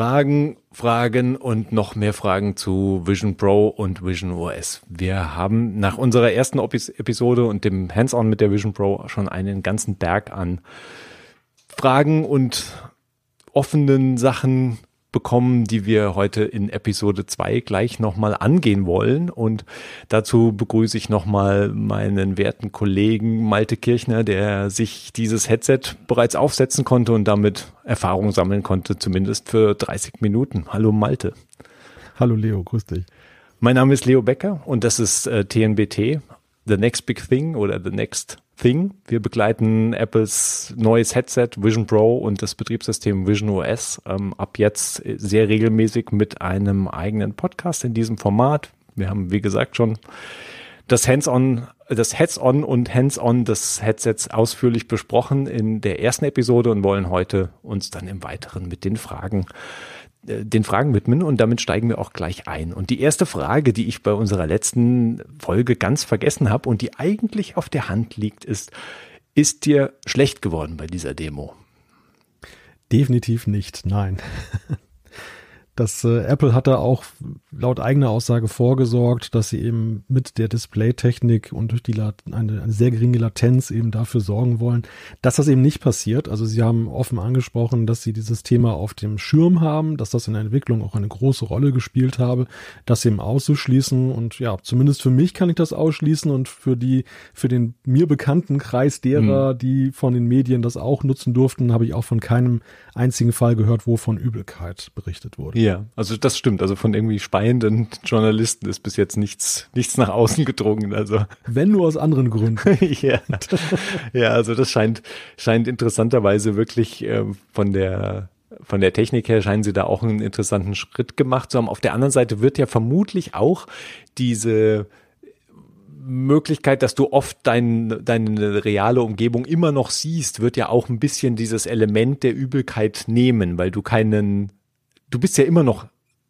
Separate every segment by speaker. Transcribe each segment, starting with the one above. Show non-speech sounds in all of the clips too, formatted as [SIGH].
Speaker 1: Fragen, Fragen und noch mehr Fragen zu Vision Pro und Vision OS. Wir haben nach unserer ersten Episode und dem Hands-on mit der Vision Pro schon einen ganzen Berg an Fragen und offenen Sachen bekommen, die wir heute in Episode 2 gleich nochmal angehen wollen. Und dazu begrüße ich nochmal meinen werten Kollegen Malte Kirchner, der sich dieses Headset bereits aufsetzen konnte und damit Erfahrung sammeln konnte, zumindest für 30 Minuten. Hallo Malte.
Speaker 2: Hallo Leo, grüß dich.
Speaker 1: Mein Name ist Leo Becker und das ist äh, TNBT, The Next Big Thing oder The Next Thing. Wir begleiten Apples neues Headset Vision Pro und das Betriebssystem Vision OS ähm, ab jetzt sehr regelmäßig mit einem eigenen Podcast in diesem Format. Wir haben, wie gesagt, schon das Hands-on, das Heads-on und Hands-on des Headsets ausführlich besprochen in der ersten Episode und wollen heute uns dann im Weiteren mit den Fragen den Fragen widmen und damit steigen wir auch gleich ein. Und die erste Frage, die ich bei unserer letzten Folge ganz vergessen habe und die eigentlich auf der Hand liegt, ist, ist dir schlecht geworden bei dieser Demo?
Speaker 2: Definitiv nicht, nein. [LAUGHS] Das äh, Apple hat da auch laut eigener Aussage vorgesorgt, dass sie eben mit der Displaytechnik und durch die eine, eine, sehr geringe Latenz eben dafür sorgen wollen, dass das eben nicht passiert. Also sie haben offen angesprochen, dass sie dieses Thema auf dem Schirm haben, dass das in der Entwicklung auch eine große Rolle gespielt habe, das eben auszuschließen. Und ja, zumindest für mich kann ich das ausschließen und für die, für den mir bekannten Kreis derer, mhm. die von den Medien das auch nutzen durften, habe ich auch von keinem einzigen Fall gehört, wo von Übelkeit berichtet wurde.
Speaker 1: Ja, also das stimmt. Also von irgendwie speienden [LAUGHS] Journalisten ist bis jetzt nichts, nichts nach außen gedrungen. Also
Speaker 2: wenn nur aus anderen Gründen. [LAUGHS]
Speaker 1: ja. ja, also das scheint, scheint interessanterweise wirklich äh, von der von der Technik her scheinen sie da auch einen interessanten Schritt gemacht zu haben. Auf der anderen Seite wird ja vermutlich auch diese Möglichkeit, dass du oft dein, deine reale Umgebung immer noch siehst, wird ja auch ein bisschen dieses Element der Übelkeit nehmen, weil du keinen du bist ja immer noch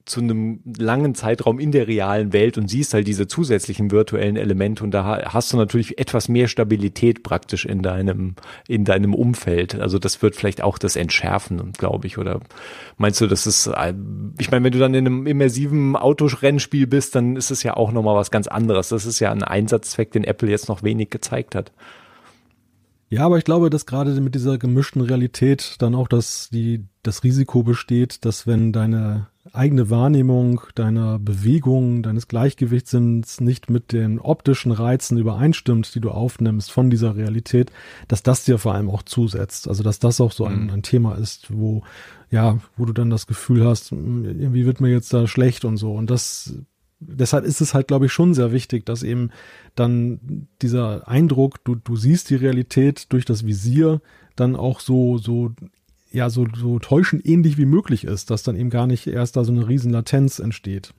Speaker 1: zu einem langen Zeitraum in der realen Welt und siehst halt diese zusätzlichen virtuellen Elemente und da hast du natürlich etwas mehr Stabilität praktisch in deinem in deinem Umfeld. Also das wird vielleicht auch das entschärfen, glaube ich. Oder meinst du, das ist? Äh, ich meine, wenn du dann in einem immersiven Autorennspiel bist, dann ist es ja auch noch mal was ganz anderes. Das ist ja ein Einsatzzweck, den Apple jetzt noch wenig gezeigt hat.
Speaker 2: Ja, aber ich glaube, dass gerade mit dieser gemischten Realität dann auch das, die, das Risiko besteht, dass wenn deine eigene Wahrnehmung deiner Bewegung, deines Gleichgewichtssinns nicht mit den optischen Reizen übereinstimmt, die du aufnimmst von dieser Realität, dass das dir vor allem auch zusetzt. Also dass das auch so ein, mhm. ein Thema ist, wo, ja, wo du dann das Gefühl hast, hm, irgendwie wird mir jetzt da schlecht und so. Und das deshalb ist es halt, glaube ich, schon sehr wichtig, dass eben dann dieser Eindruck, du, du siehst die Realität durch das Visier, dann auch so, so, ja, so, so täuschend ähnlich wie möglich ist, dass dann eben gar nicht erst da so eine riesen Latenz entsteht.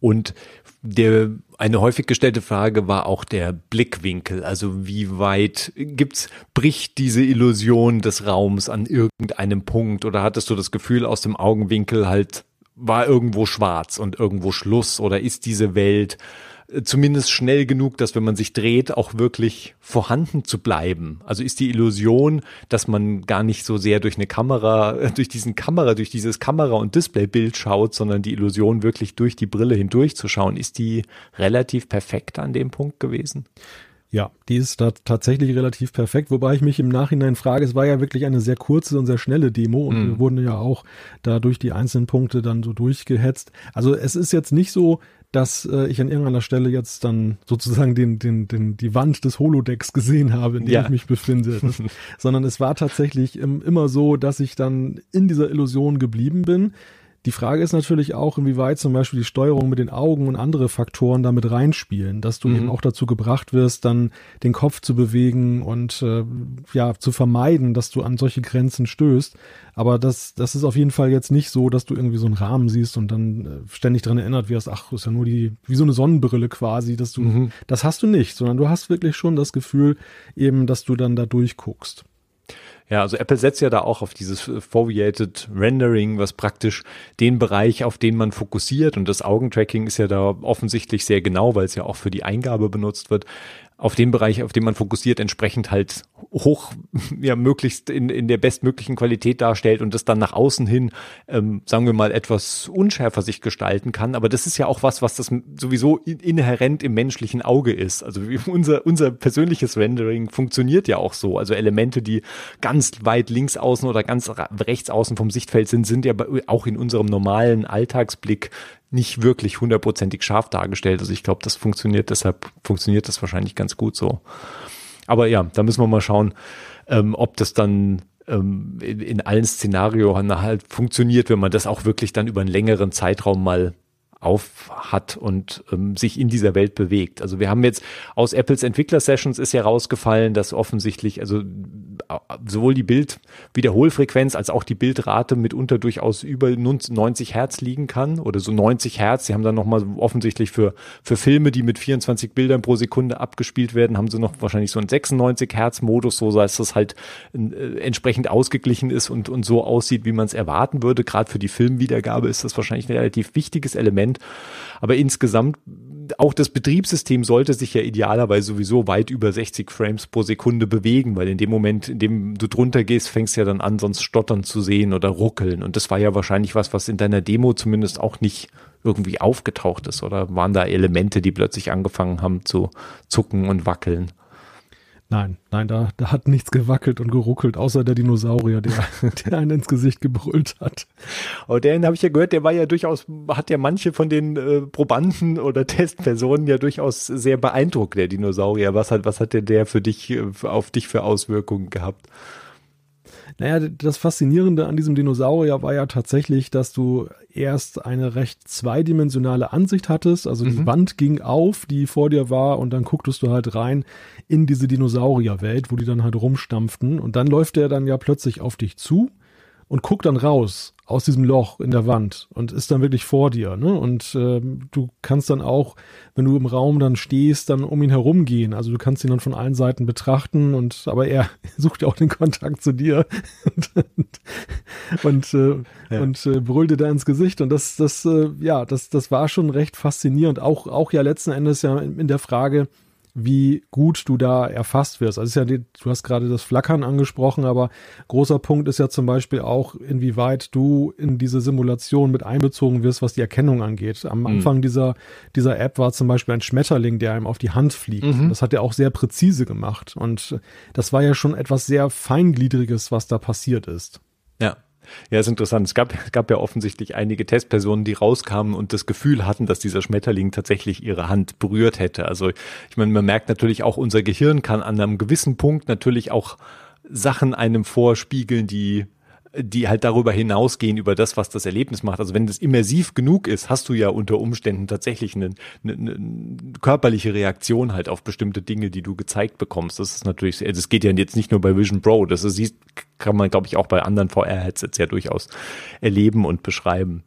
Speaker 1: Und der, eine häufig gestellte Frage war auch der Blickwinkel. Also wie weit gibt's, bricht diese Illusion des Raums an irgendeinem Punkt oder hattest du das Gefühl aus dem Augenwinkel halt war irgendwo schwarz und irgendwo Schluss oder ist diese Welt äh, zumindest schnell genug, dass wenn man sich dreht, auch wirklich vorhanden zu bleiben. Also ist die Illusion, dass man gar nicht so sehr durch eine Kamera, äh, durch diesen Kamera, durch dieses Kamera- und Displaybild schaut, sondern die Illusion wirklich durch die Brille hindurch zu schauen, ist die relativ perfekt an dem Punkt gewesen?
Speaker 2: Ja, die ist da tatsächlich relativ perfekt, wobei ich mich im Nachhinein frage, es war ja wirklich eine sehr kurze und sehr schnelle Demo und mm. wir wurden ja auch da durch die einzelnen Punkte dann so durchgehetzt. Also es ist jetzt nicht so, dass äh, ich an irgendeiner Stelle jetzt dann sozusagen den, den, den, die Wand des Holodecks gesehen habe, in dem ja. ich mich befinde, [LAUGHS] das, sondern es war tatsächlich im, immer so, dass ich dann in dieser Illusion geblieben bin. Die Frage ist natürlich auch, inwieweit zum Beispiel die Steuerung mit den Augen und andere Faktoren damit reinspielen, dass du mhm. eben auch dazu gebracht wirst, dann den Kopf zu bewegen und äh, ja zu vermeiden, dass du an solche Grenzen stößt. Aber das, das ist auf jeden Fall jetzt nicht so, dass du irgendwie so einen Rahmen siehst und dann äh, ständig dran erinnert wirst, ach, ist ja nur die, wie so eine Sonnenbrille quasi, dass du, mhm. das hast du nicht, sondern du hast wirklich schon das Gefühl eben, dass du dann da durchguckst.
Speaker 1: Ja, also Apple setzt ja da auch auf dieses Foveated Rendering, was praktisch den Bereich, auf den man fokussiert. Und das Augentracking ist ja da offensichtlich sehr genau, weil es ja auch für die Eingabe benutzt wird, auf den Bereich, auf den man fokussiert, entsprechend halt hoch, ja, möglichst in, in der bestmöglichen Qualität darstellt und das dann nach außen hin, ähm, sagen wir mal, etwas unschärfer sich gestalten kann. Aber das ist ja auch was, was das sowieso inhärent im menschlichen Auge ist. Also [LAUGHS] unser, unser persönliches Rendering funktioniert ja auch so. Also Elemente, die ganz weit links außen oder ganz rechts außen vom Sichtfeld sind, sind ja auch in unserem normalen Alltagsblick nicht wirklich hundertprozentig scharf dargestellt. Also ich glaube, das funktioniert, deshalb funktioniert das wahrscheinlich ganz gut so. Aber ja, da müssen wir mal schauen, ähm, ob das dann ähm, in, in allen Szenarien halt funktioniert, wenn man das auch wirklich dann über einen längeren Zeitraum mal auf hat und ähm, sich in dieser Welt bewegt. Also wir haben jetzt aus Apples Entwickler-Sessions ist ja rausgefallen, dass offensichtlich, also sowohl die Bildwiederholfrequenz als auch die Bildrate mitunter durchaus über 90 Hertz liegen kann oder so 90 Hertz. Sie haben dann nochmal offensichtlich für, für Filme, die mit 24 Bildern pro Sekunde abgespielt werden, haben sie noch wahrscheinlich so einen 96 Hertz Modus, so dass das halt äh, entsprechend ausgeglichen ist und, und so aussieht, wie man es erwarten würde. Gerade für die Filmwiedergabe ist das wahrscheinlich ein relativ wichtiges Element. Aber insgesamt auch das Betriebssystem sollte sich ja idealerweise sowieso weit über 60 Frames pro Sekunde bewegen, weil in dem Moment, in dem du drunter gehst, fängst du ja dann an, sonst stottern zu sehen oder ruckeln. Und das war ja wahrscheinlich was, was in deiner Demo zumindest auch nicht irgendwie aufgetaucht ist. Oder waren da Elemente, die plötzlich angefangen haben zu zucken und wackeln?
Speaker 2: Nein, nein, da, da hat nichts gewackelt und geruckelt, außer der Dinosaurier, der, [LAUGHS] der einen ins Gesicht gebrüllt hat.
Speaker 1: Aber den habe ich ja gehört, der war ja durchaus, hat ja manche von den äh, Probanden oder [LAUGHS] Testpersonen ja durchaus sehr beeindruckt, der Dinosaurier. Was hat, was hat denn der für dich, äh, auf dich für Auswirkungen gehabt?
Speaker 2: Naja, das Faszinierende an diesem Dinosaurier war ja tatsächlich, dass du erst eine recht zweidimensionale Ansicht hattest. Also mhm. die Wand ging auf, die vor dir war, und dann gucktest du halt rein in diese Dinosaurierwelt, wo die dann halt rumstampften. Und dann läuft der dann ja plötzlich auf dich zu und guckt dann raus aus diesem Loch in der Wand und ist dann wirklich vor dir. Ne? Und äh, du kannst dann auch, wenn du im Raum dann stehst, dann um ihn herum gehen. Also du kannst ihn dann von allen Seiten betrachten und aber er [LAUGHS] sucht ja auch den Kontakt zu dir [LAUGHS] und, und, äh, ja. und äh, brüllte da ins Gesicht. Und das, das, äh, ja, das, das war schon recht faszinierend. Auch, auch ja letzten Endes ja in, in der Frage, wie gut du da erfasst wirst. Also ist ja, du hast gerade das Flackern angesprochen, aber großer Punkt ist ja zum Beispiel auch, inwieweit du in diese Simulation mit einbezogen wirst, was die Erkennung angeht. Am mhm. Anfang dieser, dieser App war zum Beispiel ein Schmetterling, der einem auf die Hand fliegt. Mhm. Das hat er auch sehr präzise gemacht. Und das war ja schon etwas sehr Feingliedriges, was da passiert ist.
Speaker 1: Ja. Ja, ist interessant. Es gab, es gab ja offensichtlich einige Testpersonen, die rauskamen und das Gefühl hatten, dass dieser Schmetterling tatsächlich ihre Hand berührt hätte. Also ich meine, man merkt natürlich auch, unser Gehirn kann an einem gewissen Punkt natürlich auch Sachen einem vorspiegeln, die die halt darüber hinausgehen, über das, was das Erlebnis macht. Also wenn das immersiv genug ist, hast du ja unter Umständen tatsächlich eine, eine, eine körperliche Reaktion halt auf bestimmte Dinge, die du gezeigt bekommst. Das ist natürlich, das also geht ja jetzt nicht nur bei Vision Pro, das ist, kann man, glaube ich, auch bei anderen VR-Headsets ja durchaus erleben und beschreiben.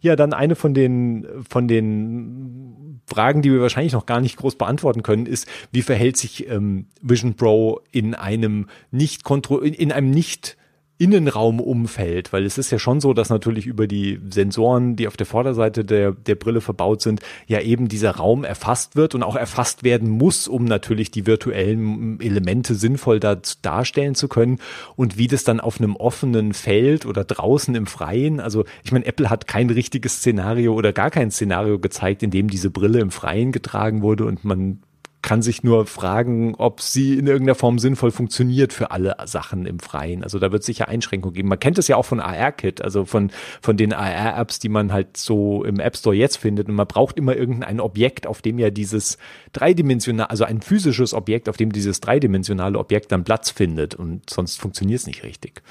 Speaker 1: Ja, dann eine von den, von den Fragen, die wir wahrscheinlich noch gar nicht groß beantworten können, ist, wie verhält sich ähm, Vision Pro in einem nicht kontro in einem nicht Innenraumumfeld, weil es ist ja schon so, dass natürlich über die Sensoren, die auf der Vorderseite der, der Brille verbaut sind, ja eben dieser Raum erfasst wird und auch erfasst werden muss, um natürlich die virtuellen Elemente sinnvoll da darstellen zu können. Und wie das dann auf einem offenen Feld oder draußen im Freien, also ich meine, Apple hat kein richtiges Szenario oder gar kein Szenario gezeigt, in dem diese Brille im Freien getragen wurde und man kann sich nur fragen, ob sie in irgendeiner Form sinnvoll funktioniert für alle Sachen im Freien. Also da wird es sicher Einschränkungen geben. Man kennt es ja auch von AR-Kit, also von, von den AR-Apps, die man halt so im App Store jetzt findet. Und man braucht immer irgendein Objekt, auf dem ja dieses dreidimensionale, also ein physisches Objekt, auf dem dieses dreidimensionale Objekt dann Platz findet. Und sonst funktioniert es nicht richtig.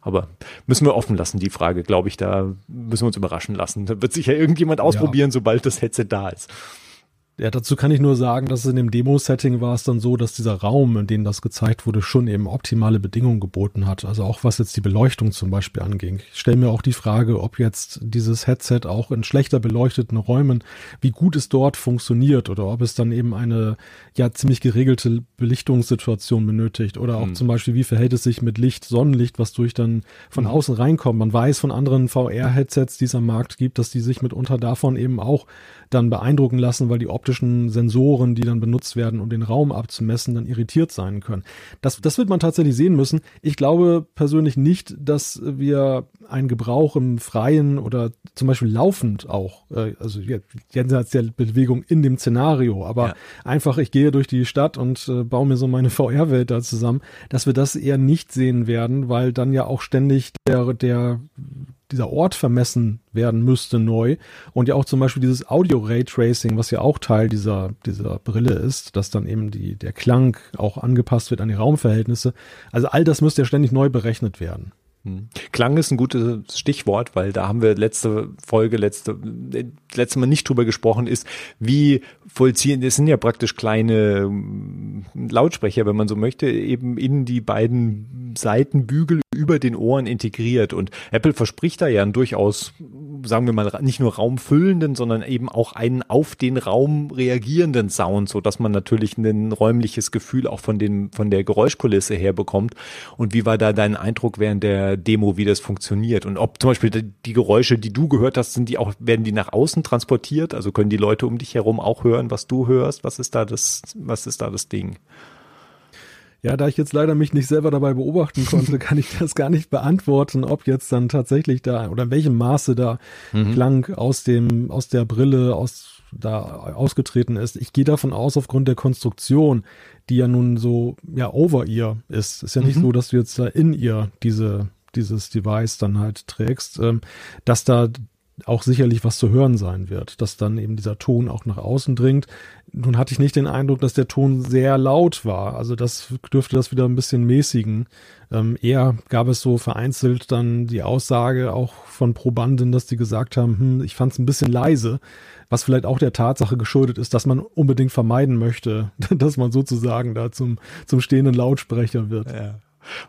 Speaker 1: Aber müssen wir offen lassen, die Frage, glaube ich, da müssen wir uns überraschen lassen. Da wird sicher irgendjemand ausprobieren, ja. sobald das Headset da ist.
Speaker 2: Ja, dazu kann ich nur sagen, dass in dem Demo-Setting war es dann so, dass dieser Raum, in dem das gezeigt wurde, schon eben optimale Bedingungen geboten hat. Also auch was jetzt die Beleuchtung zum Beispiel anging. Ich stelle mir auch die Frage, ob jetzt dieses Headset auch in schlechter beleuchteten Räumen, wie gut es dort funktioniert oder ob es dann eben eine ja ziemlich geregelte Belichtungssituation benötigt oder auch hm. zum Beispiel, wie verhält es sich mit Licht, Sonnenlicht, was durch dann von hm. außen reinkommt. Man weiß von anderen VR-Headsets, die es am Markt gibt, dass die sich mitunter davon eben auch dann beeindrucken lassen, weil die optischen Sensoren, die dann benutzt werden, um den Raum abzumessen, dann irritiert sein können. Das, das wird man tatsächlich sehen müssen. Ich glaube persönlich nicht, dass wir einen Gebrauch im Freien oder zum Beispiel laufend auch, äh, also jenseits der Bewegung in dem Szenario, aber ja. einfach, ich gehe durch die Stadt und äh, baue mir so meine [LAUGHS] VR-Welt da zusammen, dass wir das eher nicht sehen werden, weil dann ja auch ständig der, der dieser Ort vermessen werden müsste neu und ja auch zum Beispiel dieses Audio Ray Tracing, was ja auch Teil dieser dieser Brille ist, dass dann eben die der Klang auch angepasst wird an die Raumverhältnisse. Also all das müsste ja ständig neu berechnet werden.
Speaker 1: Hm. Klang ist ein gutes Stichwort, weil da haben wir letzte Folge, letzte, letzte Mal nicht drüber gesprochen, ist, wie vollziehen, das sind ja praktisch kleine hm, Lautsprecher, wenn man so möchte, eben in die beiden Seitenbügel über den Ohren integriert. Und Apple verspricht da ja einen durchaus, sagen wir mal, nicht nur raumfüllenden, sondern eben auch einen auf den Raum reagierenden Sound, so dass man natürlich ein räumliches Gefühl auch von den, von der Geräuschkulisse her bekommt. Und wie war da dein Eindruck während der Demo, wie das funktioniert? Und ob zum Beispiel die Geräusche, die du gehört hast, sind die auch, werden die nach außen transportiert? Also können die Leute um dich herum auch hören, was du hörst? Was ist da das, was ist da das Ding?
Speaker 2: Ja, da ich jetzt leider mich nicht selber dabei beobachten konnte, [LAUGHS] kann ich das gar nicht beantworten, ob jetzt dann tatsächlich da oder in welchem Maße da mhm. Klang aus dem, aus der Brille, aus da ausgetreten ist. Ich gehe davon aus, aufgrund der Konstruktion, die ja nun so ja over ear ist. Ist ja nicht mhm. so, dass du jetzt da in ihr diese dieses Device dann halt trägst, ähm, dass da auch sicherlich was zu hören sein wird, dass dann eben dieser Ton auch nach außen dringt. Nun hatte ich nicht den Eindruck, dass der Ton sehr laut war. Also das dürfte das wieder ein bisschen mäßigen. Ähm, eher gab es so vereinzelt dann die Aussage auch von Probanden, dass die gesagt haben, hm, ich fand es ein bisschen leise, was vielleicht auch der Tatsache geschuldet ist, dass man unbedingt vermeiden möchte, [LAUGHS] dass man sozusagen da zum, zum stehenden Lautsprecher wird.
Speaker 1: Ja.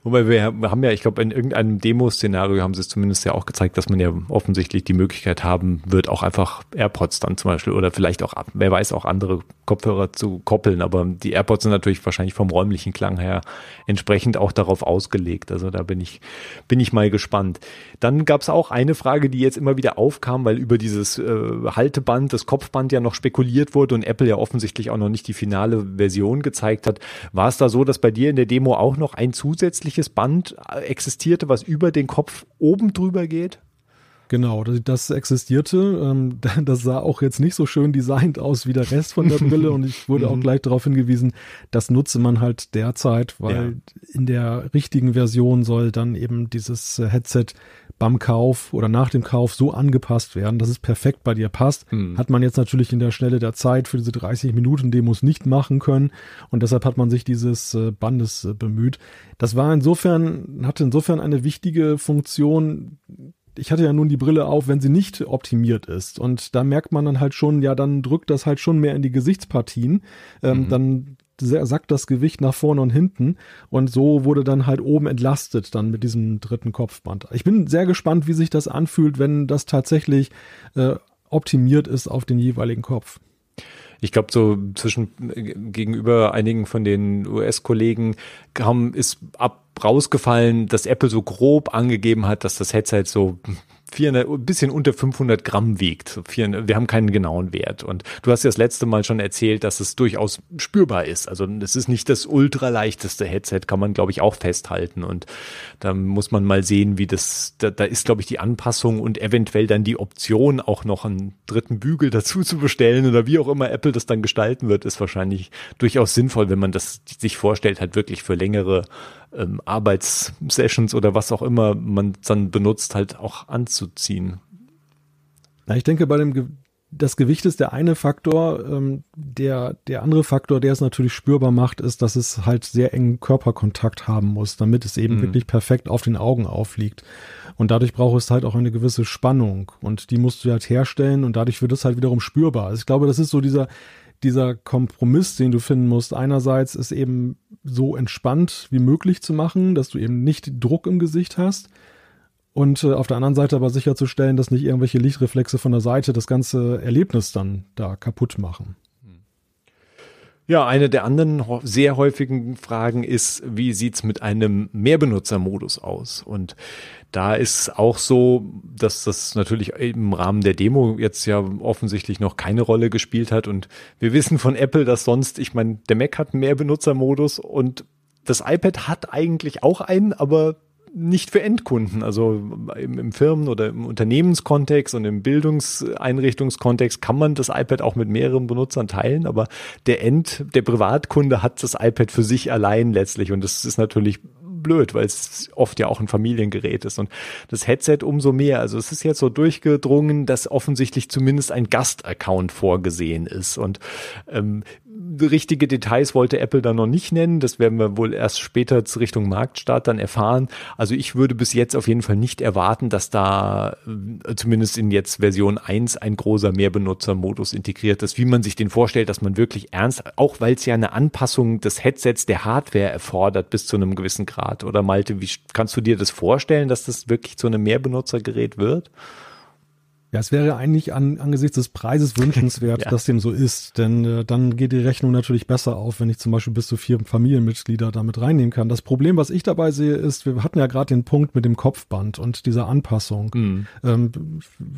Speaker 1: Wobei wir haben ja, ich glaube, in irgendeinem Demo-Szenario haben sie es zumindest ja auch gezeigt, dass man ja offensichtlich die Möglichkeit haben wird, auch einfach AirPods dann zum Beispiel oder vielleicht auch, wer weiß, auch andere Kopfhörer zu koppeln. Aber die AirPods sind natürlich wahrscheinlich vom räumlichen Klang her entsprechend auch darauf ausgelegt. Also da bin ich, bin ich mal gespannt. Dann gab es auch eine Frage, die jetzt immer wieder aufkam, weil über dieses äh, Halteband, das Kopfband ja noch spekuliert wurde und Apple ja offensichtlich auch noch nicht die finale Version gezeigt hat. War es da so, dass bei dir in der Demo auch noch ein zusätzliches zusätzliches Band existierte, was über den Kopf oben drüber geht?
Speaker 2: Genau, das existierte. Ähm, [LAUGHS] das sah auch jetzt nicht so schön designt aus wie der Rest von der Brille und ich wurde [LAUGHS] auch gleich darauf hingewiesen, das nutze man halt derzeit, weil ja. in der richtigen Version soll dann eben dieses Headset beim Kauf oder nach dem Kauf so angepasst werden, dass es perfekt bei dir passt. Hm. Hat man jetzt natürlich in der Schnelle der Zeit für diese 30 Minuten Demos nicht machen können und deshalb hat man sich dieses äh, Bandes äh, bemüht. Das war insofern, hatte insofern eine wichtige Funktion, ich hatte ja nun die Brille auf, wenn sie nicht optimiert ist. Und da merkt man dann halt schon, ja, dann drückt das halt schon mehr in die Gesichtspartien. Ähm, mhm. Dann sackt das Gewicht nach vorne und hinten und so wurde dann halt oben entlastet dann mit diesem dritten Kopfband. Ich bin sehr gespannt, wie sich das anfühlt, wenn das tatsächlich äh, optimiert ist auf den jeweiligen Kopf.
Speaker 1: Ich glaube, so zwischen gegenüber einigen von den US-Kollegen haben ist ab rausgefallen, dass Apple so grob angegeben hat, dass das Headset so 400, ein bisschen unter 500 Gramm wiegt. 400, wir haben keinen genauen Wert. Und du hast ja das letzte Mal schon erzählt, dass es durchaus spürbar ist. Also es ist nicht das ultraleichteste Headset, kann man glaube ich auch festhalten. Und da muss man mal sehen, wie das, da, da ist glaube ich die Anpassung und eventuell dann die Option, auch noch einen dritten Bügel dazu zu bestellen oder wie auch immer Apple das dann gestalten wird, ist wahrscheinlich durchaus sinnvoll, wenn man das sich vorstellt, halt wirklich für längere ähm, Arbeitssessions oder was auch immer man dann benutzt, halt auch anzuziehen.
Speaker 2: Na, ich denke, bei dem Ge das Gewicht ist der eine Faktor. Ähm, der, der andere Faktor, der es natürlich spürbar macht, ist, dass es halt sehr engen Körperkontakt haben muss, damit es eben mhm. wirklich perfekt auf den Augen aufliegt. Und dadurch braucht es halt auch eine gewisse Spannung. Und die musst du halt herstellen und dadurch wird es halt wiederum spürbar. Also ich glaube, das ist so dieser, dieser Kompromiss, den du finden musst. Einerseits ist eben so entspannt wie möglich zu machen, dass du eben nicht Druck im Gesicht hast. Und äh, auf der anderen Seite aber sicherzustellen, dass nicht irgendwelche Lichtreflexe von der Seite das ganze Erlebnis dann da kaputt machen.
Speaker 1: Ja, eine der anderen sehr häufigen Fragen ist, wie sieht's mit einem Mehrbenutzermodus aus? Und da ist auch so, dass das natürlich im Rahmen der Demo jetzt ja offensichtlich noch keine Rolle gespielt hat. Und wir wissen von Apple, dass sonst, ich meine, der Mac hat einen Mehrbenutzermodus und das iPad hat eigentlich auch einen, aber nicht für Endkunden. Also im, im Firmen- oder im Unternehmenskontext und im Bildungseinrichtungskontext kann man das iPad auch mit mehreren Benutzern teilen, aber der End, der Privatkunde hat das iPad für sich allein letztlich und das ist natürlich blöd, weil es oft ja auch ein Familiengerät ist. Und das Headset umso mehr. Also es ist jetzt so durchgedrungen, dass offensichtlich zumindest ein Gastaccount vorgesehen ist. Und ähm, richtige Details wollte Apple dann noch nicht nennen. Das werden wir wohl erst später Richtung Marktstart dann erfahren. Also ich würde bis jetzt auf jeden Fall nicht erwarten, dass da äh, zumindest in jetzt Version 1 ein großer Mehrbenutzermodus integriert ist, wie man sich den vorstellt, dass man wirklich ernst, auch weil es ja eine Anpassung des Headsets der Hardware erfordert bis zu einem gewissen Grad. Oder Malte, wie kannst du dir das vorstellen, dass das wirklich zu einem Mehrbenutzergerät wird?
Speaker 2: Ja, es wäre eigentlich an, angesichts des Preises [LAUGHS] wünschenswert, ja. dass dem so ist, denn äh, dann geht die Rechnung natürlich besser auf, wenn ich zum Beispiel bis zu vier Familienmitglieder damit reinnehmen kann. Das Problem, was ich dabei sehe, ist, wir hatten ja gerade den Punkt mit dem Kopfband und dieser Anpassung. Mhm. Ähm,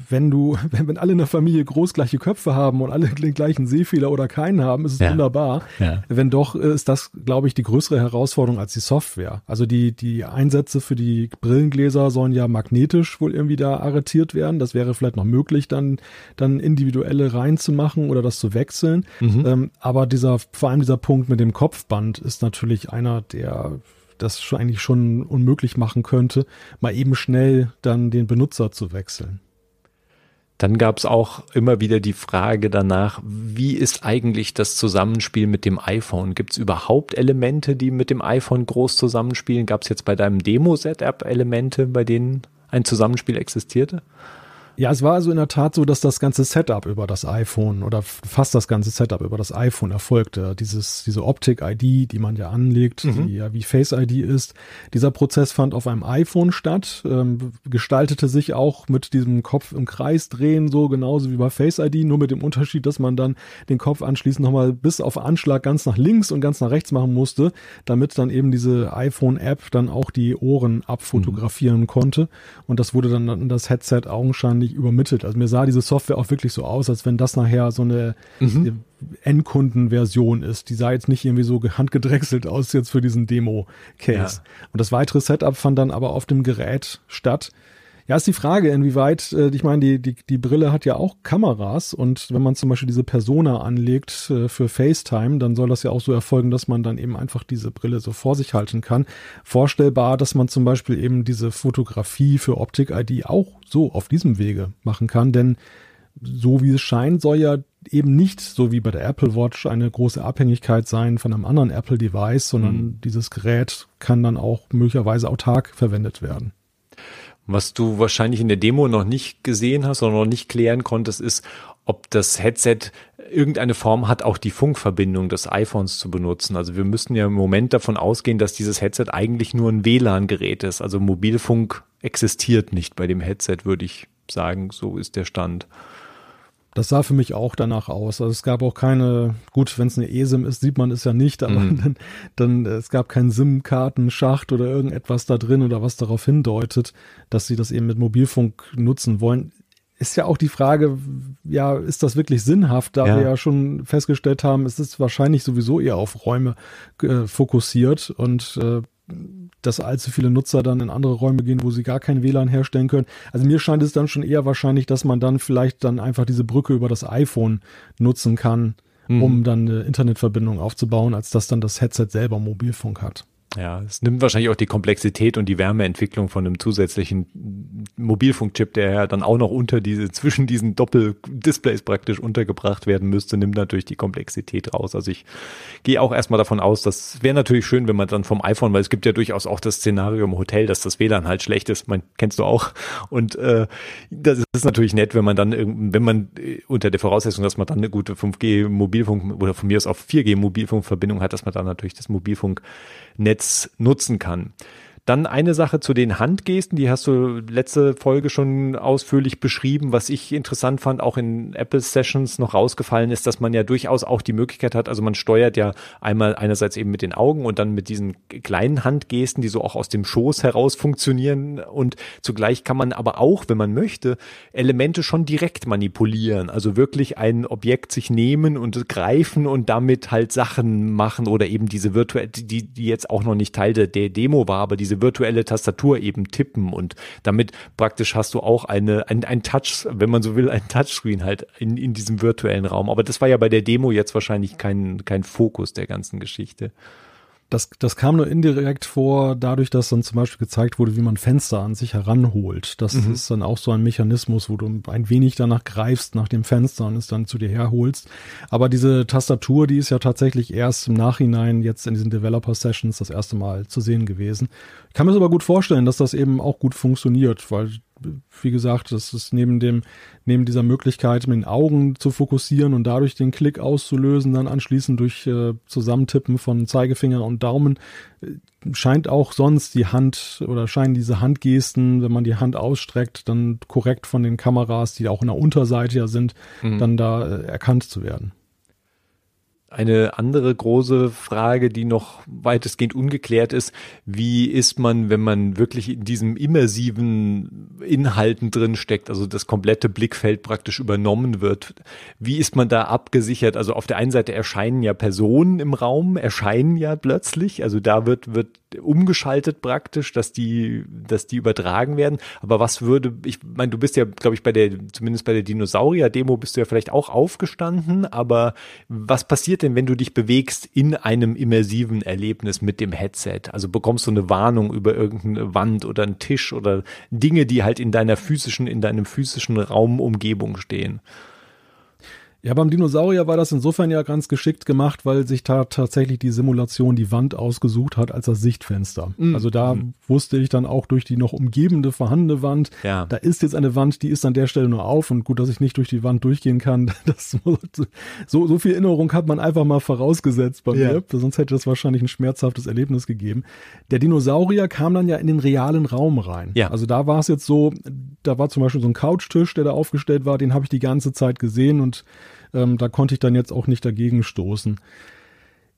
Speaker 2: wenn du, [LAUGHS] wenn, wenn alle in der Familie groß gleiche Köpfe haben und alle [LAUGHS] den gleichen Sehfehler oder keinen haben, ist es ja. wunderbar. Ja. Wenn doch, äh, ist das, glaube ich, die größere Herausforderung als die Software. Also die, die Einsätze für die Brillengläser sollen ja magnetisch wohl irgendwie da arretiert werden. Das wäre vielleicht noch möglich, dann, dann individuelle reinzumachen oder das zu wechseln. Mhm. Ähm, aber dieser, vor allem dieser Punkt mit dem Kopfband ist natürlich einer, der das schon eigentlich schon unmöglich machen könnte, mal eben schnell dann den Benutzer zu wechseln.
Speaker 1: Dann gab es auch immer wieder die Frage danach, wie ist eigentlich das Zusammenspiel mit dem iPhone? Gibt es überhaupt Elemente, die mit dem iPhone groß zusammenspielen? Gab es jetzt bei deinem Demo-Setup Elemente, bei denen ein Zusammenspiel existierte?
Speaker 2: Ja, es war also in der Tat so, dass das ganze Setup über das iPhone oder fast das ganze Setup über das iPhone erfolgte. Dieses, diese Optik-ID, die man ja anlegt, mhm. die ja wie Face-ID ist. Dieser Prozess fand auf einem iPhone statt, ähm, gestaltete sich auch mit diesem Kopf im Kreis drehen, so genauso wie bei Face-ID, nur mit dem Unterschied, dass man dann den Kopf anschließend nochmal bis auf Anschlag ganz nach links und ganz nach rechts machen musste, damit dann eben diese iPhone-App dann auch die Ohren abfotografieren mhm. konnte. Und das wurde dann in das Headset augenscheinlich nicht übermittelt. Also mir sah diese Software auch wirklich so aus, als wenn das nachher so eine mhm. Endkundenversion ist. Die sah jetzt nicht irgendwie so handgedrechselt aus jetzt für diesen Demo-Case. Ja. Und das weitere Setup fand dann aber auf dem Gerät statt. Ja, ist die Frage, inwieweit, äh, ich meine, die, die, die Brille hat ja auch Kameras und wenn man zum Beispiel diese Persona anlegt äh, für FaceTime, dann soll das ja auch so erfolgen, dass man dann eben einfach diese Brille so vor sich halten kann. Vorstellbar, dass man zum Beispiel eben diese Fotografie für Optik-ID auch so auf diesem Wege machen kann, denn so wie es scheint, soll ja eben nicht so wie bei der Apple Watch eine große Abhängigkeit sein von einem anderen Apple Device, sondern mhm. dieses Gerät kann dann auch möglicherweise autark verwendet werden.
Speaker 1: Was du wahrscheinlich in der Demo noch nicht gesehen hast oder noch nicht klären konntest, ist, ob das Headset irgendeine Form hat, auch die Funkverbindung des iPhones zu benutzen. Also wir müssen ja im Moment davon ausgehen, dass dieses Headset eigentlich nur ein WLAN-Gerät ist. Also Mobilfunk existiert nicht bei dem Headset, würde ich sagen. So ist der Stand.
Speaker 2: Das sah für mich auch danach aus. Also es gab auch keine, gut, wenn es eine eSIM ist, sieht man es ja nicht, aber mhm. dann, dann, es gab keinen SIM-Kartenschacht oder irgendetwas da drin oder was darauf hindeutet, dass sie das eben mit Mobilfunk nutzen wollen. Ist ja auch die Frage, ja, ist das wirklich sinnhaft, da ja. wir ja schon festgestellt haben, es ist wahrscheinlich sowieso eher auf Räume äh, fokussiert und äh, dass allzu viele Nutzer dann in andere Räume gehen, wo sie gar kein WLAN herstellen können. Also mir scheint es dann schon eher wahrscheinlich, dass man dann vielleicht dann einfach diese Brücke über das iPhone nutzen kann, mhm. um dann eine Internetverbindung aufzubauen, als dass dann das Headset selber Mobilfunk hat.
Speaker 1: Ja, es nimmt wahrscheinlich auch die Komplexität und die Wärmeentwicklung von einem zusätzlichen Mobilfunkchip, der ja dann auch noch unter diese, [LAUGHS] zwischen diesen Doppeldisplays praktisch untergebracht werden müsste, nimmt natürlich die Komplexität raus. Also ich gehe auch erstmal davon aus, das wäre natürlich schön, wenn man dann vom iPhone, weil es gibt ja durchaus auch das Szenario im Hotel, dass das WLAN halt schlecht ist, man kennst du auch. Und äh, das ist natürlich nett, wenn man dann, wenn man äh, unter der Voraussetzung, dass man dann eine gute 5G Mobilfunk oder von mir aus auf 4G Mobilfunkverbindung hat, dass man dann natürlich das Mobilfunknetz Netz nutzen kann. Dann eine Sache zu den Handgesten, die hast du letzte Folge schon ausführlich beschrieben. Was ich interessant fand, auch in Apple Sessions noch rausgefallen ist, dass man ja durchaus auch die Möglichkeit hat, also man steuert ja einmal einerseits eben mit den Augen und dann mit diesen kleinen Handgesten, die so auch aus dem Schoß heraus funktionieren und zugleich kann man aber auch, wenn man möchte, Elemente schon direkt manipulieren, also wirklich ein Objekt sich nehmen und greifen und damit halt Sachen machen oder eben diese virtuelle, die, die jetzt auch noch nicht Teil der, der Demo war, aber diese virtuelle Tastatur eben tippen und damit praktisch hast du auch eine, ein, ein Touch, wenn man so will, ein Touchscreen halt in, in diesem virtuellen Raum. Aber das war ja bei der Demo jetzt wahrscheinlich kein, kein Fokus der ganzen Geschichte.
Speaker 2: Das, das kam nur indirekt vor, dadurch, dass dann zum Beispiel gezeigt wurde, wie man Fenster an sich heranholt. Das mhm. ist dann auch so ein Mechanismus, wo du ein wenig danach greifst, nach dem Fenster und es dann zu dir herholst. Aber diese Tastatur, die ist ja tatsächlich erst im Nachhinein jetzt in diesen Developer Sessions das erste Mal zu sehen gewesen. Ich kann mir aber gut vorstellen, dass das eben auch gut funktioniert, weil wie gesagt, das ist neben dem, neben dieser Möglichkeit, mit den Augen zu fokussieren und dadurch den Klick auszulösen, dann anschließend durch äh, Zusammentippen von Zeigefinger und Daumen, äh, scheint auch sonst die Hand oder scheinen diese Handgesten, wenn man die Hand ausstreckt, dann korrekt von den Kameras, die auch in der Unterseite ja sind, mhm. dann da äh, erkannt zu werden.
Speaker 1: Eine andere große Frage, die noch weitestgehend ungeklärt ist, wie ist man, wenn man wirklich in diesem immersiven Inhalten drin steckt, also das komplette Blickfeld praktisch übernommen wird, wie ist man da abgesichert? Also auf der einen Seite erscheinen ja Personen im Raum, erscheinen ja plötzlich, also da wird, wird umgeschaltet praktisch, dass die, dass die übertragen werden. Aber was würde, ich meine, du bist ja, glaube ich, bei der, zumindest bei der Dinosaurier-Demo bist du ja vielleicht auch aufgestanden, aber was passiert denn, wenn du dich bewegst in einem immersiven Erlebnis mit dem Headset? Also bekommst du eine Warnung über irgendeine Wand oder einen Tisch oder Dinge, die halt in deiner physischen, in deinem physischen Raumumgebung stehen?
Speaker 2: Ja, beim Dinosaurier war das insofern ja ganz geschickt gemacht, weil sich da tatsächlich die Simulation die Wand ausgesucht hat als das Sichtfenster. Mhm. Also da mhm. wusste ich dann auch durch die noch umgebende vorhandene Wand, ja. da ist jetzt eine Wand, die ist an der Stelle nur auf und gut, dass ich nicht durch die Wand durchgehen kann. [LAUGHS] Das, so, so viel Erinnerung hat man einfach mal vorausgesetzt bei ja. mir, sonst hätte das wahrscheinlich ein schmerzhaftes Erlebnis gegeben. Der Dinosaurier kam dann ja in den realen Raum rein. Ja. Also da war es jetzt so, da war zum Beispiel so ein Couchtisch, der da aufgestellt war, den habe ich die ganze Zeit gesehen und ähm, da konnte ich dann jetzt auch nicht dagegen stoßen.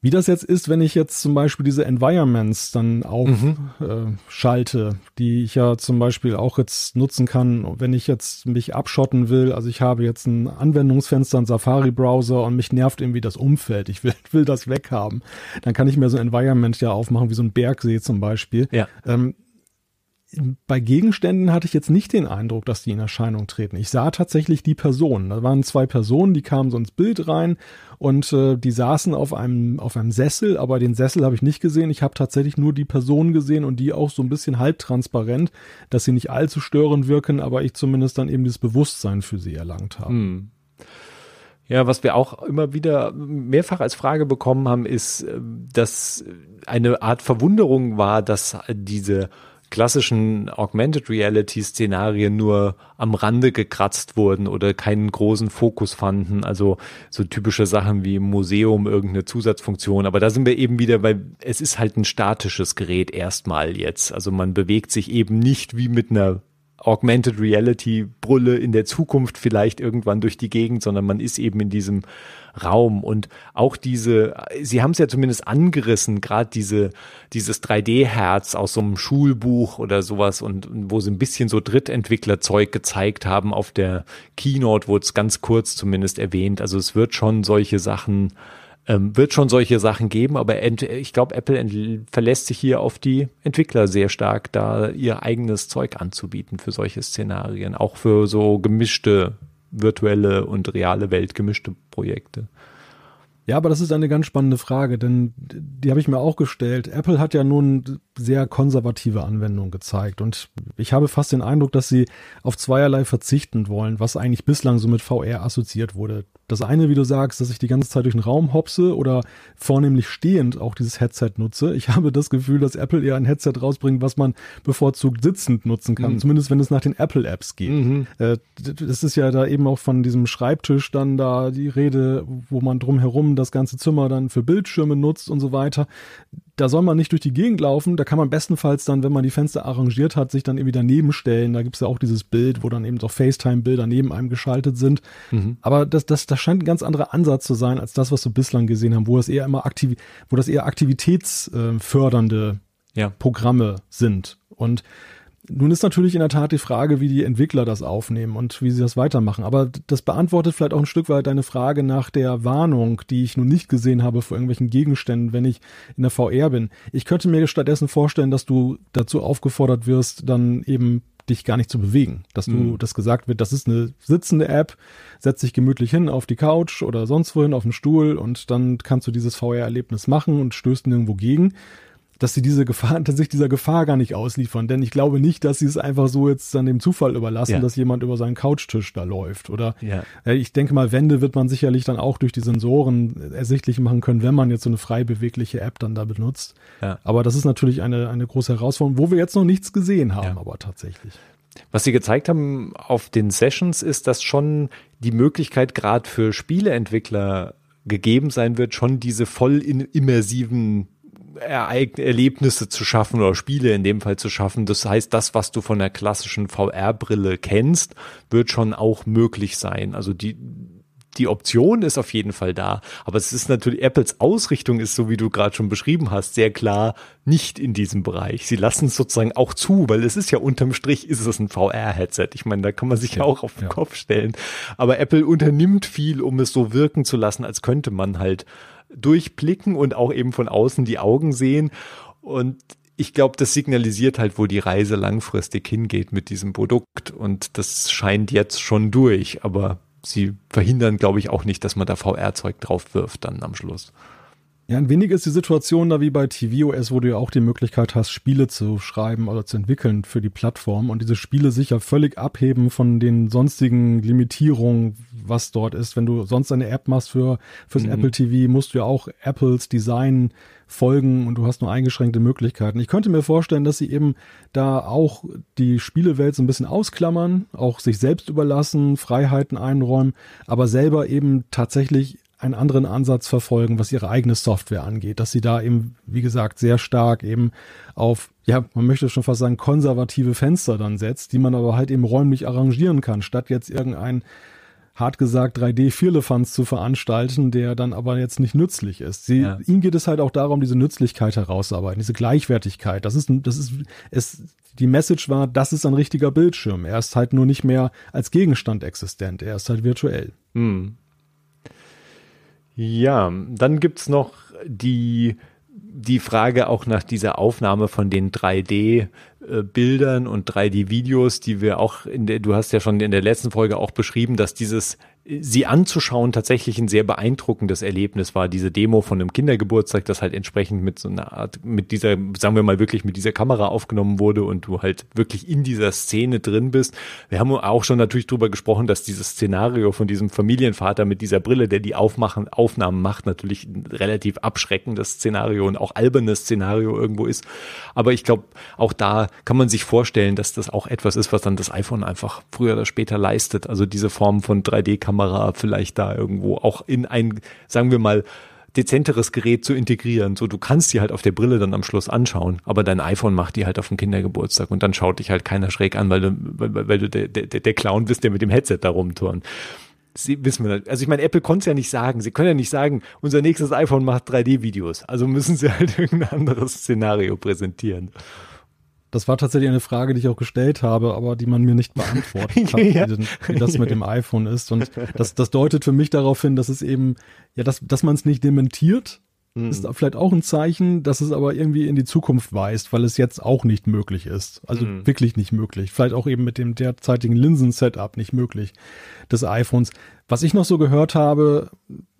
Speaker 2: Wie das jetzt ist, wenn ich jetzt zum Beispiel diese Environments dann aufschalte, mhm. äh, die ich ja zum Beispiel auch jetzt nutzen kann, wenn ich jetzt mich abschotten will. Also ich habe jetzt ein Anwendungsfenster, einen Safari-Browser und mich nervt irgendwie das Umfeld. Ich will, [LAUGHS] will das weghaben. Dann kann ich mir so ein Environment ja aufmachen, wie so ein Bergsee zum Beispiel. Ja. Ähm, bei Gegenständen hatte ich jetzt nicht den Eindruck, dass die in Erscheinung treten. Ich sah tatsächlich die Personen. Da waren zwei Personen, die kamen so ins Bild rein und äh, die saßen auf einem auf einem Sessel, aber den Sessel habe ich nicht gesehen. Ich habe tatsächlich nur die Personen gesehen und die auch so ein bisschen halbtransparent, dass sie nicht allzu störend wirken, aber ich zumindest dann eben das Bewusstsein für sie erlangt habe. Hm.
Speaker 1: Ja, was wir auch immer wieder mehrfach als Frage bekommen haben, ist, äh, dass eine Art Verwunderung war, dass diese klassischen Augmented Reality Szenarien nur am Rande gekratzt wurden oder keinen großen Fokus fanden. Also so typische Sachen wie im Museum irgendeine Zusatzfunktion. Aber da sind wir eben wieder, weil es ist halt ein statisches Gerät erstmal jetzt. Also man bewegt sich eben nicht wie mit einer Augmented Reality Brille in der Zukunft vielleicht irgendwann durch die Gegend, sondern man ist eben in diesem Raum und auch diese, Sie haben es ja zumindest angerissen, gerade diese, dieses 3D-Herz aus so einem Schulbuch oder sowas und, wo sie ein bisschen so Drittentwicklerzeug gezeigt haben auf der Keynote, wurde es ganz kurz zumindest erwähnt. Also es wird schon solche Sachen ähm, wird schon solche Sachen geben, aber ich glaube, Apple verlässt sich hier auf die Entwickler sehr stark, da ihr eigenes Zeug anzubieten für solche Szenarien, auch für so gemischte virtuelle und reale Welt gemischte Projekte.
Speaker 2: Ja, aber das ist eine ganz spannende Frage, denn die habe ich mir auch gestellt. Apple hat ja nun sehr konservative Anwendungen gezeigt. Und ich habe fast den Eindruck, dass sie auf zweierlei verzichten wollen, was eigentlich bislang so mit VR assoziiert wurde. Das eine, wie du sagst, dass ich die ganze Zeit durch den Raum hopse oder vornehmlich stehend auch dieses Headset nutze. Ich habe das Gefühl, dass Apple eher ein Headset rausbringt, was man bevorzugt sitzend nutzen kann. Mhm. Zumindest wenn es nach den Apple-Apps geht. Mhm. Äh, das ist ja da eben auch von diesem Schreibtisch dann da die Rede, wo man drumherum das ganze Zimmer dann für Bildschirme nutzt und so weiter da soll man nicht durch die Gegend laufen, da kann man bestenfalls dann, wenn man die Fenster arrangiert hat, sich dann irgendwie daneben stellen. Da gibt's ja auch dieses Bild, wo dann eben so FaceTime-Bilder neben einem geschaltet sind. Mhm. Aber das, das, das scheint ein ganz anderer Ansatz zu sein, als das, was wir bislang gesehen haben, wo das eher immer aktiv, wo das eher aktivitätsfördernde ja. Programme sind. Und nun ist natürlich in der Tat die Frage, wie die Entwickler das aufnehmen und wie sie das weitermachen. Aber das beantwortet vielleicht auch ein Stück weit deine Frage nach der Warnung, die ich nun nicht gesehen habe vor irgendwelchen Gegenständen, wenn ich in der VR bin. Ich könnte mir stattdessen vorstellen, dass du dazu aufgefordert wirst, dann eben dich gar nicht zu bewegen. Dass du, mhm. das gesagt wird, das ist eine sitzende App, setz dich gemütlich hin auf die Couch oder sonst wohin auf den Stuhl und dann kannst du dieses VR-Erlebnis machen und stößt nirgendwo gegen dass sie diese Gefahr, [LAUGHS] tatsächlich dieser Gefahr gar nicht ausliefern. Denn ich glaube nicht, dass sie es einfach so jetzt dann dem Zufall überlassen, ja. dass jemand über seinen Couchtisch da läuft. Oder ja. ich denke mal, Wände wird man sicherlich dann auch durch die Sensoren ersichtlich machen können, wenn man jetzt so eine frei bewegliche App dann da benutzt. Ja. Aber das ist natürlich eine, eine große Herausforderung, wo wir jetzt noch nichts gesehen haben, aber tatsächlich.
Speaker 1: Was Sie gezeigt haben auf den Sessions ist, dass schon die Möglichkeit gerade für Spieleentwickler gegeben sein wird, schon diese voll immersiven Ereign Erlebnisse zu schaffen oder Spiele in dem Fall zu schaffen. Das heißt, das, was du von der klassischen VR-Brille kennst, wird schon auch möglich sein. Also die, die Option ist auf jeden Fall da. Aber es ist natürlich, Apples Ausrichtung ist, so wie du gerade schon beschrieben hast, sehr klar nicht in diesem Bereich. Sie lassen es sozusagen auch zu, weil es ist ja unterm Strich, ist es ein VR-Headset. Ich meine, da kann man sich ja, auch auf den ja. Kopf stellen. Aber Apple unternimmt viel, um es so wirken zu lassen, als könnte man halt durchblicken und auch eben von außen die Augen sehen. Und ich glaube, das signalisiert halt, wo die Reise langfristig hingeht mit diesem Produkt. Und das scheint jetzt schon durch. Aber sie verhindern, glaube ich, auch nicht, dass man da VR-Zeug drauf wirft dann am Schluss.
Speaker 2: Ja, ein wenig ist die Situation da wie bei tvOS, wo du ja auch die Möglichkeit hast, Spiele zu schreiben oder zu entwickeln für die Plattform und diese Spiele sich ja völlig abheben von den sonstigen Limitierungen, was dort ist. Wenn du sonst eine App machst für fürs mhm. Apple TV, musst du ja auch Apples Design folgen und du hast nur eingeschränkte Möglichkeiten. Ich könnte mir vorstellen, dass sie eben da auch die Spielewelt so ein bisschen ausklammern, auch sich selbst überlassen, Freiheiten einräumen, aber selber eben tatsächlich einen anderen Ansatz verfolgen, was ihre eigene Software angeht, dass sie da eben, wie gesagt, sehr stark eben auf, ja, man möchte schon fast sagen, konservative Fenster dann setzt, die man aber halt eben räumlich arrangieren kann, statt jetzt irgendein hart gesagt 3D Vierlefanz zu veranstalten, der dann aber jetzt nicht nützlich ist. Sie, ja. Ihnen geht es halt auch darum, diese Nützlichkeit herauszuarbeiten, diese Gleichwertigkeit. Das ist, das ist, es, die Message war, das ist ein richtiger Bildschirm. Er ist halt nur nicht mehr als Gegenstand existent. Er ist halt virtuell. Hm.
Speaker 1: Ja, dann gibt's noch die, die Frage auch nach dieser Aufnahme von den 3D-Bildern äh, und 3D-Videos, die wir auch in der, du hast ja schon in der letzten Folge auch beschrieben, dass dieses sie anzuschauen tatsächlich ein sehr beeindruckendes Erlebnis war. Diese Demo von einem Kindergeburtstag, das halt entsprechend mit so einer Art, mit dieser, sagen wir mal wirklich mit dieser Kamera aufgenommen wurde und du halt wirklich in dieser Szene drin bist. Wir haben auch schon natürlich drüber gesprochen, dass dieses Szenario von diesem Familienvater mit dieser Brille, der die Aufmachen, Aufnahmen macht, natürlich ein relativ abschreckendes Szenario und auch albernes Szenario irgendwo ist. Aber ich glaube, auch da kann man sich vorstellen, dass das auch etwas ist, was dann das iPhone einfach früher oder später leistet. Also diese Form von 3D-Kamera Kamera vielleicht da irgendwo auch in ein, sagen wir mal, dezenteres Gerät zu integrieren. So, du kannst die halt auf der Brille dann am Schluss anschauen, aber dein iPhone macht die halt auf dem Kindergeburtstag und dann schaut dich halt keiner schräg an, weil du, weil, weil du der, der, der Clown bist, der mit dem Headset da rumturnt. Sie wissen wir, also ich meine, Apple konnte es ja nicht sagen. Sie können ja nicht sagen, unser nächstes iPhone macht 3D-Videos. Also müssen sie halt [LAUGHS] irgendein anderes Szenario präsentieren.
Speaker 2: Das war tatsächlich eine Frage, die ich auch gestellt habe, aber die man mir nicht beantwortet hat, [LAUGHS] ja. wie, wie, das mit dem iPhone ist. Und das, das deutet für mich darauf hin, dass es eben, ja, dass, dass man es nicht dementiert, mhm. ist vielleicht auch ein Zeichen, dass es aber irgendwie in die Zukunft weist, weil es jetzt auch nicht möglich ist. Also mhm. wirklich nicht möglich. Vielleicht auch eben mit dem derzeitigen Linsen-Setup nicht möglich des iPhones. Was ich noch so gehört habe,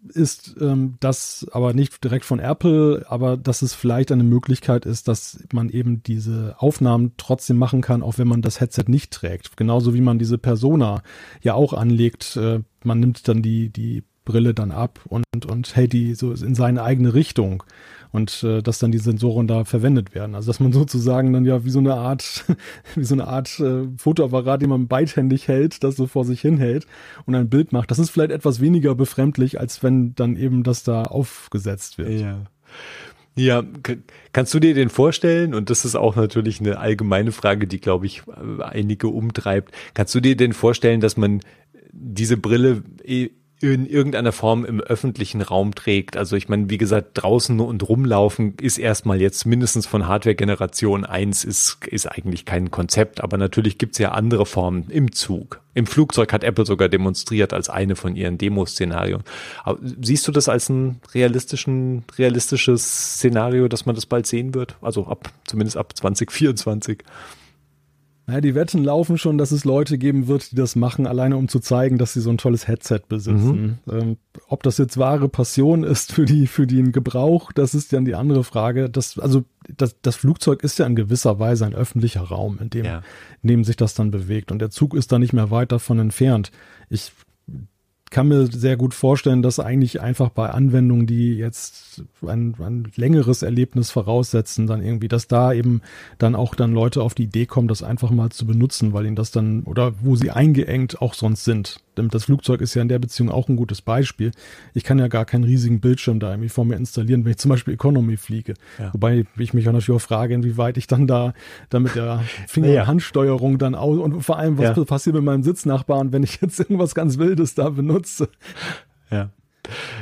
Speaker 2: ist ähm, das aber nicht direkt von Apple, aber dass es vielleicht eine Möglichkeit ist, dass man eben diese Aufnahmen trotzdem machen kann, auch wenn man das Headset nicht trägt. Genauso wie man diese Persona ja auch anlegt. Äh, man nimmt dann die, die Brille dann ab und, und hält die so in seine eigene Richtung und äh, dass dann die Sensoren da verwendet werden. Also dass man sozusagen dann ja wie so eine Art, [LAUGHS] wie so eine Art äh, Fotoapparat, den man beidhändig hält, das so vor sich hinhält und ein Bild macht. Das ist vielleicht etwas weniger befremdlich, als wenn dann eben das da aufgesetzt wird.
Speaker 1: Ja. Ja, kannst du dir den vorstellen? Und das ist auch natürlich eine allgemeine Frage, die, glaube ich, einige umtreibt. Kannst du dir denn vorstellen, dass man diese Brille in irgendeiner Form im öffentlichen Raum trägt. Also ich meine, wie gesagt, draußen und rumlaufen ist erstmal jetzt mindestens von Hardware Generation 1 ist, ist eigentlich kein Konzept, aber natürlich gibt's ja andere Formen im Zug. Im Flugzeug hat Apple sogar demonstriert als eine von ihren Demoszenarien. Siehst du das als ein realistischen, realistisches Szenario, dass man das bald sehen wird? Also ab, zumindest ab 2024.
Speaker 2: Ja, die Wetten laufen schon, dass es Leute geben wird, die das machen, alleine um zu zeigen, dass sie so ein tolles Headset besitzen. Mhm. Ähm, ob das jetzt wahre Passion ist für die, für den Gebrauch, das ist dann die andere Frage. Das, also, das, das Flugzeug ist ja in gewisser Weise ein öffentlicher Raum, in dem, ja. in dem sich das dann bewegt. Und der Zug ist da nicht mehr weit davon entfernt. Ich kann mir sehr gut vorstellen, dass eigentlich einfach bei Anwendungen, die jetzt ein, ein längeres Erlebnis voraussetzen, dann irgendwie, dass da eben dann auch dann Leute auf die Idee kommen, das einfach mal zu benutzen, weil ihnen das dann oder wo sie eingeengt auch sonst sind. Das Flugzeug ist ja in der Beziehung auch ein gutes Beispiel. Ich kann ja gar keinen riesigen Bildschirm da irgendwie vor mir installieren, wenn ich zum Beispiel Economy fliege. Ja. Wobei ich mich auch natürlich auch frage, inwieweit ich dann da, da mit der Finger- und Handsteuerung dann aus und vor allem, was ja. passiert mit meinem Sitznachbarn, wenn ich jetzt irgendwas ganz Wildes da benutze.
Speaker 1: Ja.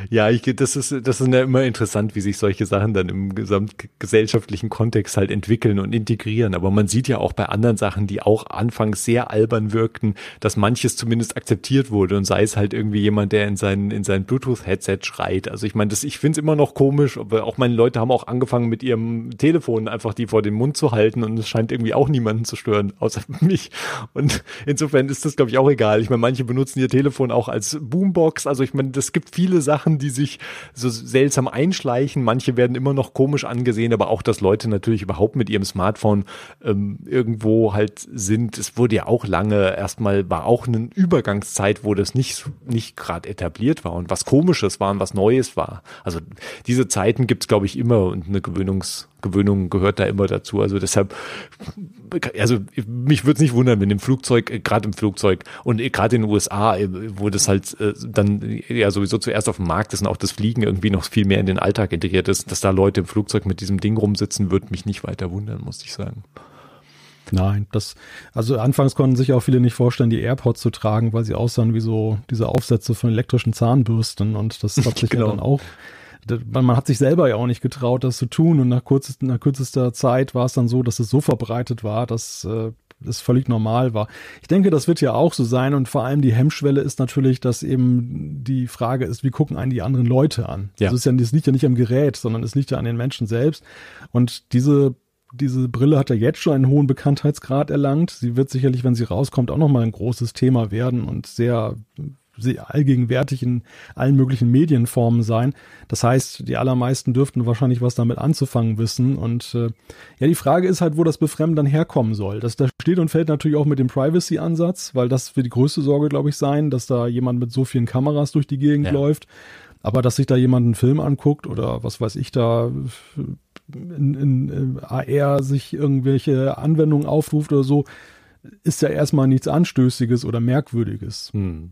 Speaker 1: Ja, ich, das ist, das ist ja immer interessant, wie sich solche Sachen dann im gesamtgesellschaftlichen Kontext halt entwickeln und integrieren. Aber man sieht ja auch bei anderen Sachen, die auch anfangs sehr albern wirkten, dass manches zumindest akzeptiert wurde und sei es halt irgendwie jemand, der in sein, in sein Bluetooth-Headset schreit. Also ich meine, das, ich finde es immer noch komisch, aber auch meine Leute haben auch angefangen mit ihrem Telefon einfach die vor den Mund zu halten und es scheint irgendwie auch niemanden zu stören, außer [LAUGHS] mich. Und insofern ist das, glaube ich, auch egal. Ich meine, manche benutzen ihr Telefon auch als Boombox. Also ich meine, das gibt viele viele Sachen, die sich so seltsam einschleichen. Manche werden immer noch komisch angesehen, aber auch, dass Leute natürlich überhaupt mit ihrem Smartphone ähm, irgendwo halt sind. Es wurde ja auch lange, erstmal war auch eine Übergangszeit, wo das nicht, nicht gerade etabliert war und was Komisches war und was Neues war. Also diese Zeiten gibt es, glaube ich, immer und eine Gewöhnungs Gewöhnung gehört da immer dazu. Also deshalb, also mich würde es nicht wundern, wenn im Flugzeug, äh, gerade im Flugzeug und äh, gerade in den USA, äh, wo das halt dann ja sowieso zuerst auf dem Markt ist und auch das Fliegen irgendwie noch viel mehr in den Alltag integriert ist, dass da Leute im Flugzeug mit diesem Ding rumsitzen, würde mich nicht weiter wundern, muss ich sagen.
Speaker 2: Nein, das, also anfangs konnten sich auch viele nicht vorstellen, die AirPods zu tragen, weil sie aussahen wie so diese Aufsätze von elektrischen Zahnbürsten und das hat sich genau. ja dann auch man hat sich selber ja auch nicht getraut, das zu tun. Und nach, kurzest, nach kürzester Zeit war es dann so, dass es so verbreitet war, dass äh, es völlig normal war. Ich denke, das wird ja auch so sein. Und vor allem die Hemmschwelle ist natürlich, dass eben die Frage ist, wie gucken einen die anderen Leute an? Ja. Das, ist ja, das liegt ja nicht am Gerät, sondern es liegt ja an den Menschen selbst. Und diese diese Brille hat ja jetzt schon einen hohen Bekanntheitsgrad erlangt. Sie wird sicherlich, wenn sie rauskommt, auch nochmal ein großes Thema werden und sehr allgegenwärtig in allen möglichen Medienformen sein. Das heißt, die allermeisten dürften wahrscheinlich was damit anzufangen wissen. Und äh, ja, die Frage ist halt, wo das Befremden dann herkommen soll. Das, das steht und fällt natürlich auch mit dem Privacy-Ansatz, weil das wird die größte Sorge, glaube ich, sein, dass da jemand mit so vielen Kameras durch die Gegend ja. läuft. Aber dass sich da jemand einen Film anguckt oder was weiß ich da in, in, AR sich irgendwelche Anwendungen aufruft oder so, ist ja erstmal nichts Anstößiges oder Merkwürdiges. Hm.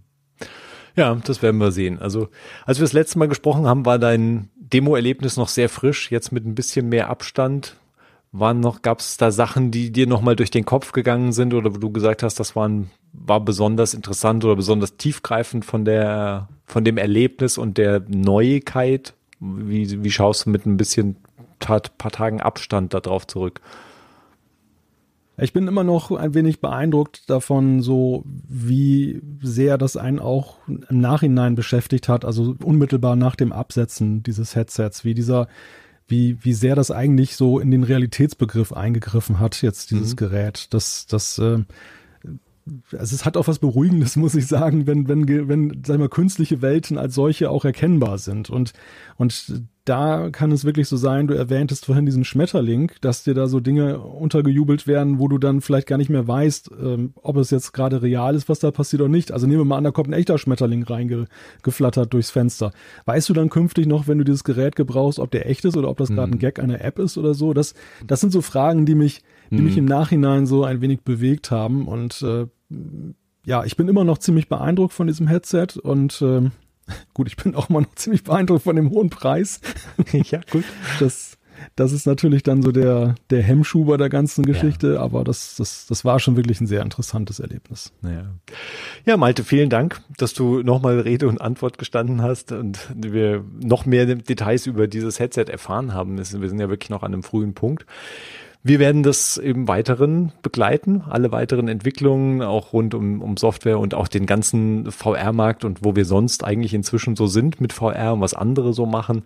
Speaker 1: Ja, das werden wir sehen. Also, als wir das letzte Mal gesprochen haben, war dein Demo-Erlebnis noch sehr frisch. Jetzt mit ein bisschen mehr Abstand. Waren noch, gab es da Sachen, die dir nochmal durch den Kopf gegangen sind oder wo du gesagt hast, das waren, war besonders interessant oder besonders tiefgreifend von der, von dem Erlebnis und der Neuigkeit? Wie, wie schaust du mit ein bisschen paar Tagen Abstand darauf zurück?
Speaker 2: Ich bin immer noch ein wenig beeindruckt davon, so wie sehr das einen auch im Nachhinein beschäftigt hat, also unmittelbar nach dem Absetzen dieses Headsets, wie dieser, wie, wie sehr das eigentlich so in den Realitätsbegriff eingegriffen hat, jetzt dieses mhm. Gerät. Das, das, äh, also es hat auch was Beruhigendes, [LAUGHS] muss ich sagen, wenn, wenn, wenn, sagen wir, künstliche Welten als solche auch erkennbar sind. Und, und da kann es wirklich so sein, du erwähntest vorhin diesen Schmetterling, dass dir da so Dinge untergejubelt werden, wo du dann vielleicht gar nicht mehr weißt, ähm, ob es jetzt gerade real ist, was da passiert oder nicht. Also nehmen wir mal an, da kommt ein echter Schmetterling reingeflattert durchs Fenster. Weißt du dann künftig noch, wenn du dieses Gerät gebrauchst, ob der echt ist oder ob das gerade ein mhm. Gag einer App ist oder so? Das, das sind so Fragen, die mich, die mhm. mich im Nachhinein so ein wenig bewegt haben und äh, ja, ich bin immer noch ziemlich beeindruckt von diesem Headset und äh, gut, ich bin auch immer noch [LAUGHS] ziemlich beeindruckt von dem hohen Preis. [LAUGHS]
Speaker 1: ja, gut.
Speaker 2: Das das ist natürlich dann so der, der Hemmschuh bei der ganzen Geschichte, ja. aber das, das, das war schon wirklich ein sehr interessantes Erlebnis.
Speaker 1: Ja, ja Malte, vielen Dank, dass du nochmal Rede und Antwort gestanden hast und wir noch mehr Details über dieses Headset erfahren haben. Wir sind ja wirklich noch an einem frühen Punkt. Wir werden das im Weiteren begleiten, alle weiteren Entwicklungen, auch rund um, um Software und auch den ganzen VR-Markt und wo wir sonst eigentlich inzwischen so sind mit VR und was andere so machen.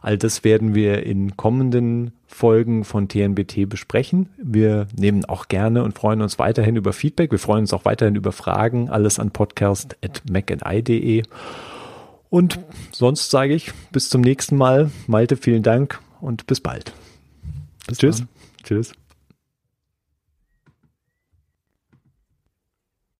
Speaker 1: All das werden wir in kommenden Folgen von TNBT besprechen. Wir nehmen auch gerne und freuen uns weiterhin über Feedback. Wir freuen uns auch weiterhin über Fragen. Alles an podcast.macandI.de. Und sonst sage ich bis zum nächsten Mal. Malte, vielen Dank und bis bald. Bis Tschüss. Dann. Tschüss.